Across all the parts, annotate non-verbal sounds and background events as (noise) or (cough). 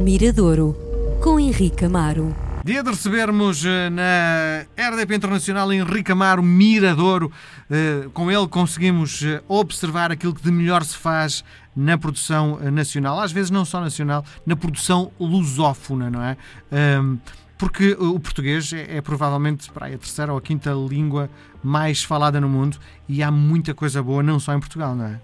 Miradouro, com Henrique Amaro. Dia de recebermos eh, na RDP Internacional Henrique Amaro Miradouro. Eh, Com ele conseguimos eh, observar aquilo que de melhor se faz na produção nacional, às vezes não só nacional, na produção lusófona, não é? Ahm, Porque o português é, é provavelmente para a terceira ou a quinta língua mais falada no mundo e há muita coisa boa, não só em Portugal, não é?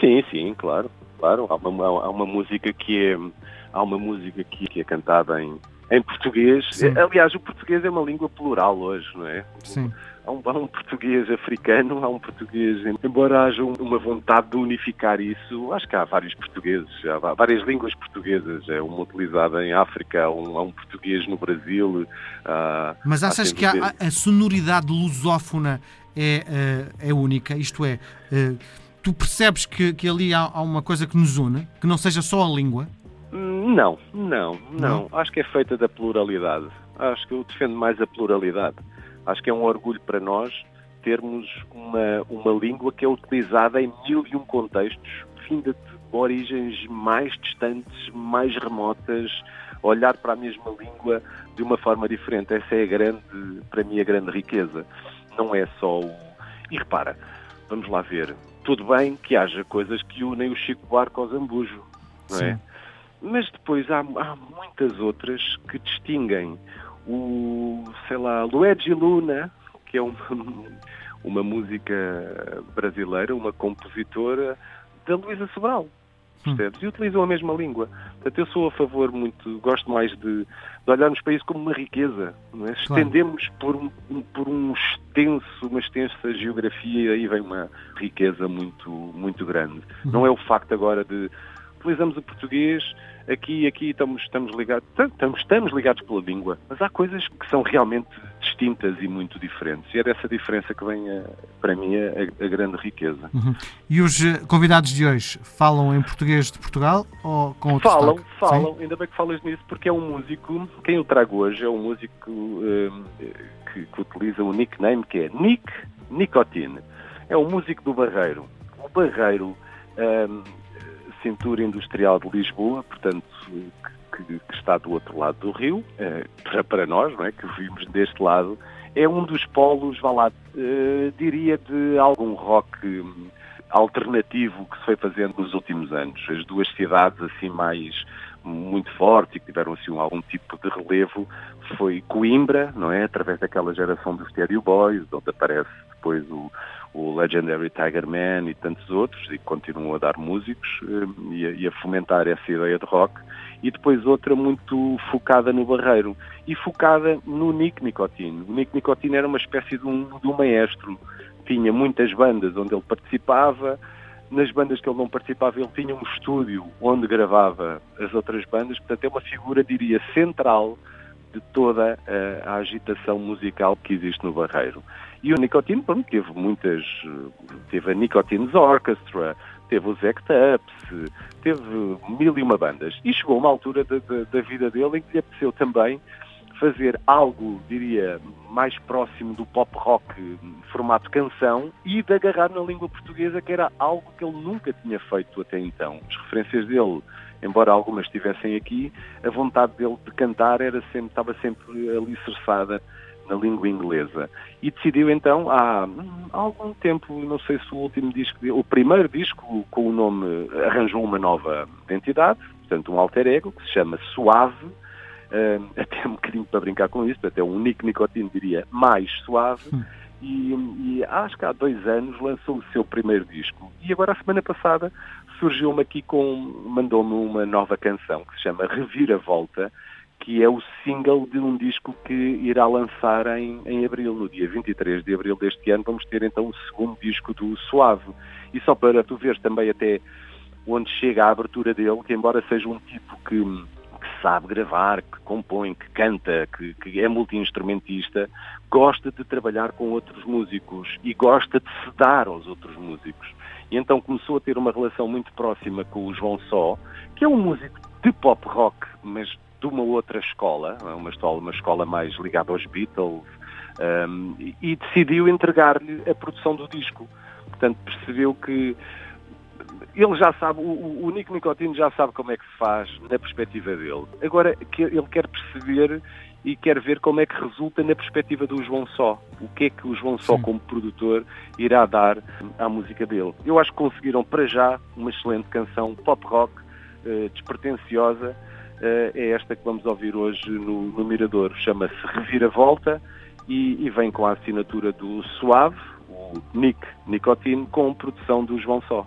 Sim, sim, claro, claro. Há uma, há uma música que é há uma música que, que é cantada em, em português. Sim. Aliás, o português é uma língua plural hoje, não é? Sim. Há um, há um português africano, há um português. Embora haja um- uma vontade de unificar isso, acho que há vários portugueses, há várias línguas portuguesas. É uma utilizada em África, há um, há um português no Brasil. há- Mas achas que a- a sonoridade lusófona é, eh, é única? Isto é, eh, tu percebes que, que ali há, há uma coisa que nos une, que não seja só a língua? Não, não, Não? não, Acho que é feita da pluralidade. Acho que eu defendo mais a pluralidade. Acho que é um orgulho para nós termos uma, uma língua que é utilizada em mil e um contextos, vinda de origens mais distantes, mais remotas, olhar para a mesma língua de uma forma diferente. Essa é a grande, para mim, a grande riqueza. Não é só o... E repara, vamos lá ver. Tudo bem que haja coisas que unem o Chico Buarque ao Zambujo, não é? Sim. Mas depois há, há muitas outras que distinguem o, sei lá, Luigi Luna, que é uma, (laughs) uma música brasileira, uma compositora da Luísa Sobral. Hum. Percebes? E utilizam a mesma língua. Portanto, eu sou a favor muito, gosto mais de, de olharmos para isso como uma riqueza. Não é? Claro. estendemos por um, por um extenso, uma extensa geografia, aí vem uma riqueza muito, muito grande. Uhum. Não é o facto agora de utilizamos o português, aqui e aqui estamos, estamos ligados, estamos, estamos ligados pela língua, mas há coisas que são realmente distintas e muito diferentes. E é dessa diferença que vem, a, para mim, a, a grande riqueza. Uhum. E os eh, convidados de hoje falam em português de Portugal ou com outro Falam, sotaque? falam, ainda bem que falas nisso, porque é um músico, quem eu trago hoje é um músico hum, que, que utiliza o nickname que é Nick Nicotine. É um músico do Barreiro. O Barreiro, hum, cintura industrial de Lisboa, portanto, que, que- está do outro lado do rio, eh, para, (laughs) para nós, não é, que vivemos deste lado, é um dos polos, vá lá, eh, diria de algum rock hum, alternativo que se foi fazendo nos últimos anos. As duas cidades assim mais muito fortes e que tiveram assim algum tipo de relevo foi Coimbra, não é? Através daquela geração dos Stereo Boys, onde aparece depois o, o Legendary Tiger Man e tantos outros, e continuam a dar músicos eh, e, a, e a fomentar essa ideia de rock. E depois outra muito focada no Barreiro e focada no Nick Nicotine. O Nick Nicotine era uma espécie de um, de um maestro. Tinha muitas bandas onde ele participava, nas bandas que ele não participava, ele tinha um estúdio onde gravava as outras bandas, portanto é uma figura, diria, central de toda eh, a, agitação musical que existe no Barreiro. E o Nicotine, pronto, teve muitas, eh, teve a Nicotine's Orchestra, teve os Act Ups, teve mil e uma bandas. E chegou uma altura da, da- da vida dele em que lhe apeteceu também fazer algo, diria, mais próximo do pop rock formato canção e de agarrar na língua portuguesa, que era algo que ele nunca tinha feito até então. As referências dele, embora algumas estivessem aqui, a vontade dele de cantar era sempre, estava sempre alicerçada na língua inglesa. E decidiu então, há hum, algum tempo, não sei se o último disco, o primeiro disco com o nome, arranjou uma nova identidade, portanto um alter ego, que se chama Suave, (laughs) até um bocadinho para brincar com isso, até um Nick Nicotine diria mais suave, Hum. e, e acho que há dois anos lançou o seu primeiro disco. E agora, a semana passada, surgiu-me aqui com, mandou-me uma nova canção que se chama Reviravolta, que é o single de um disco que irá lançar em, em abril, no dia 23 de abril deste ano, vamos ter então o segundo disco do Suave. E só para tu veres também até onde chega a abertura dele, que embora seja um tipo que sabe gravar, que compõe, que canta, que, que é multi-instrumentista, gosta de trabalhar com outros músicos e gosta de se dar aos outros músicos. E então começou a ter uma relação muito próxima com o João Só, que é um músico de pop rock, mas de uma outra escola, uma escola, uma escola mais ligada aos Beatles, um, e decidiu entregar-lhe a produção do disco. Portanto, percebeu que ele já sabe, o, o Nico Nicotino já sabe como é que se faz na perspectiva dele. Agora, que ele quer perceber e quer ver como é que resulta na perspectiva do João Só. O que é que o João Só, Sim. como produtor, irá dar à música dele. Eu acho que conseguiram, para já, uma excelente canção pop rock, uh, despretensiosa. Uh, é esta que vamos ouvir hoje no, no Mirador. Chama-se Reviravolta e, e vem com a assinatura do Suave, o Nick Nicotine, com produção do João Só.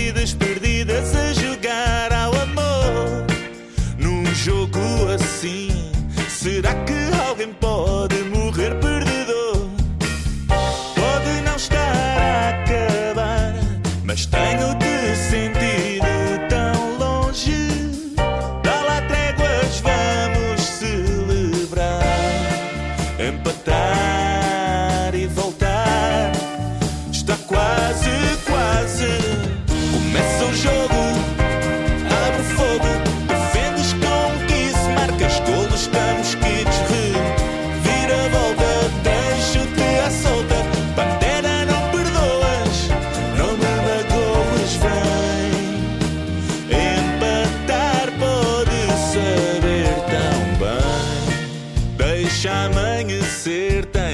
tenho Deixa amanhecer, tens